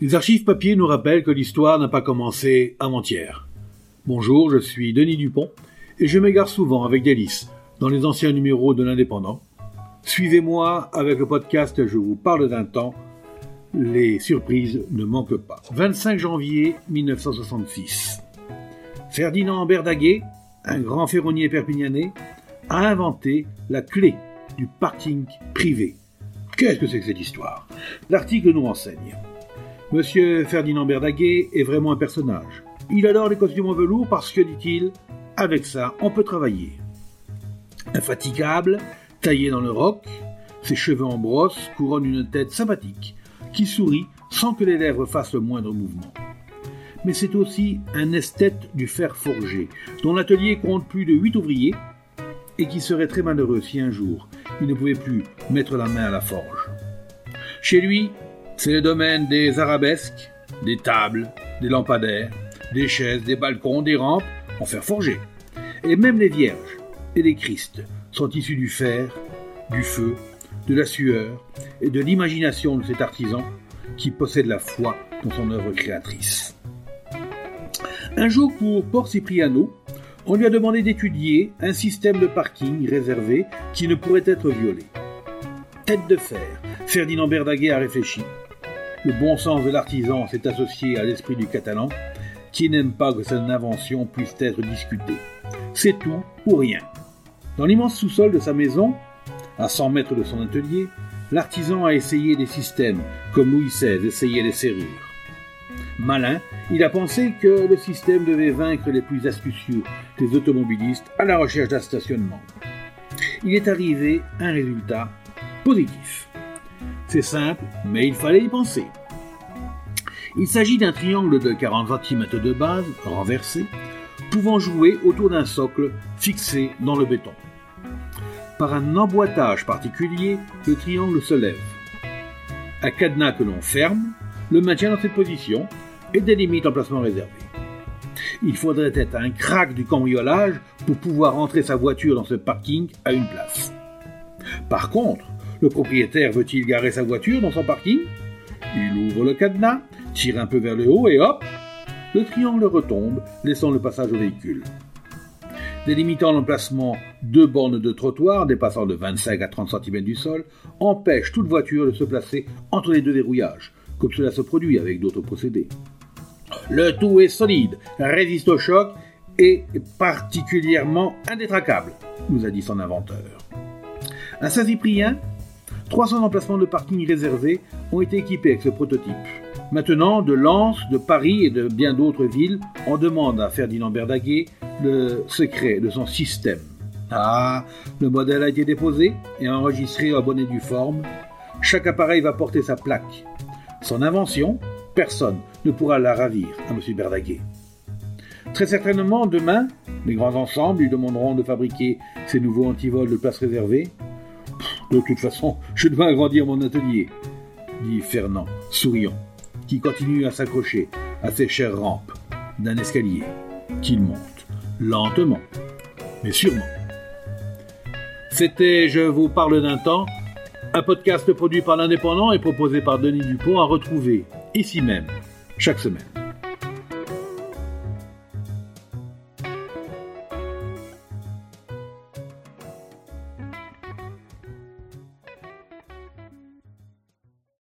Les archives papier nous rappellent que l'histoire n'a pas commencé avant-hier. Bonjour, je suis Denis Dupont et je m'égare souvent avec délice dans les anciens numéros de l'Indépendant. Suivez-moi avec le podcast Je vous parle d'un temps. Les surprises ne manquent pas. 25 janvier 1966. Ferdinand Berdaguet, un grand ferronnier perpignanais, a inventé la clé du parking privé. Qu'est-ce que c'est que cette histoire? L'article nous renseigne. Monsieur Ferdinand Berdaguet est vraiment un personnage. Il adore les costumes en velours parce que, dit-il, avec ça, on peut travailler. Infatigable, taillé dans le roc, ses cheveux en brosse couronnent une tête sympathique qui sourit sans que les lèvres fassent le moindre mouvement. Mais c'est aussi un esthète du fer forgé, dont l'atelier compte plus de huit ouvriers et qui serait très malheureux si un jour il ne pouvait plus mettre la main à la forge. Chez lui, c'est le domaine des arabesques, des tables, des lampadaires, des chaises, des balcons, des rampes en fer forgé. Et même les vierges et les Christ sont issus du fer, du feu, de la sueur et de l'imagination de cet artisan qui possède la foi dans son œuvre créatrice. Un jour, pour Port Cipriano, on lui a demandé d'étudier un système de parking réservé qui ne pourrait être violé. Tête de fer, Ferdinand Berdaguet a réfléchi le bon sens de l'artisan s'est associé à l'esprit du catalan, qui n'aime pas que son invention puisse être discutée. C'est tout ou rien. Dans l'immense sous-sol de sa maison, à 100 mètres de son atelier, l'artisan a essayé des systèmes, comme Louis XVI essayait les serrures. Malin, il a pensé que le système devait vaincre les plus astucieux des automobilistes à la recherche d'un stationnement. Il est arrivé un résultat positif. C'est simple, mais il fallait y penser. Il s'agit d'un triangle de 40 cm de base, renversé, pouvant jouer autour d'un socle fixé dans le béton. Par un emboîtage particulier, le triangle se lève. Un cadenas que l'on ferme le maintient dans cette position et délimite l'emplacement réservé. Il faudrait être un crack du cambriolage pour pouvoir entrer sa voiture dans ce parking à une place. Par contre, le propriétaire veut-il garer sa voiture dans son parking? Il ouvre le cadenas, tire un peu vers le haut et hop Le triangle retombe, laissant le passage au véhicule. Délimitant l'emplacement, deux bornes de trottoir dépassant de 25 à 30 cm du sol empêchent toute voiture de se placer entre les deux verrouillages, comme cela se produit avec d'autres procédés. Le tout est solide, résiste au choc et particulièrement indétracable, nous a dit son inventeur. Un Saint-Cyprien 300 emplacements de parking réservés ont été équipés avec ce prototype. Maintenant, de Lens, de Paris et de bien d'autres villes, on demande à Ferdinand Berdaguet le secret de son système. Ah, le modèle a été déposé et enregistré en bonne et due forme. Chaque appareil va porter sa plaque. Son invention, personne ne pourra la ravir à M. Berdaguet. Très certainement, demain, les grands ensembles lui demanderont de fabriquer ces nouveaux antivols de place réservée de toute façon, je dois agrandir mon atelier, dit Fernand, souriant, qui continue à s'accrocher à ces chères rampes d'un escalier qu'il monte lentement, mais sûrement. C'était Je vous parle d'un temps, un podcast produit par l'Indépendant et proposé par Denis Dupont à retrouver ici même chaque semaine.